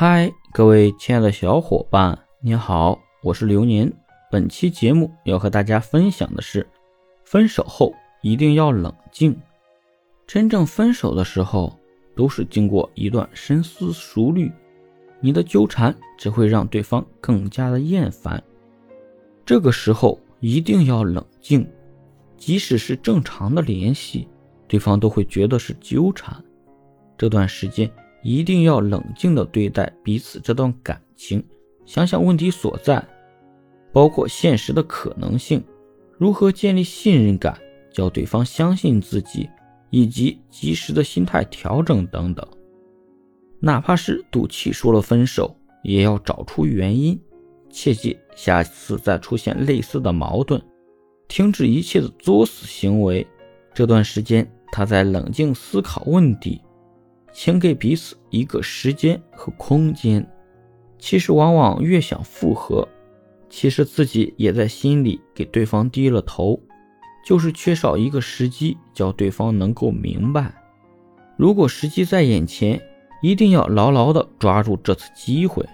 嗨，各位亲爱的小伙伴，你好，我是流年。本期节目要和大家分享的是，分手后一定要冷静。真正分手的时候，都是经过一段深思熟虑，你的纠缠只会让对方更加的厌烦。这个时候一定要冷静，即使是正常的联系。对方都会觉得是纠缠，这段时间一定要冷静的对待彼此这段感情，想想问题所在，包括现实的可能性，如何建立信任感，叫对方相信自己，以及及时的心态调整等等。哪怕是赌气说了分手，也要找出原因，切记下次再出现类似的矛盾，停止一切的作死行为。这段时间。他在冷静思考问题，请给彼此一个时间和空间。其实，往往越想复合，其实自己也在心里给对方低了头，就是缺少一个时机，叫对方能够明白。如果时机在眼前，一定要牢牢的抓住这次机会。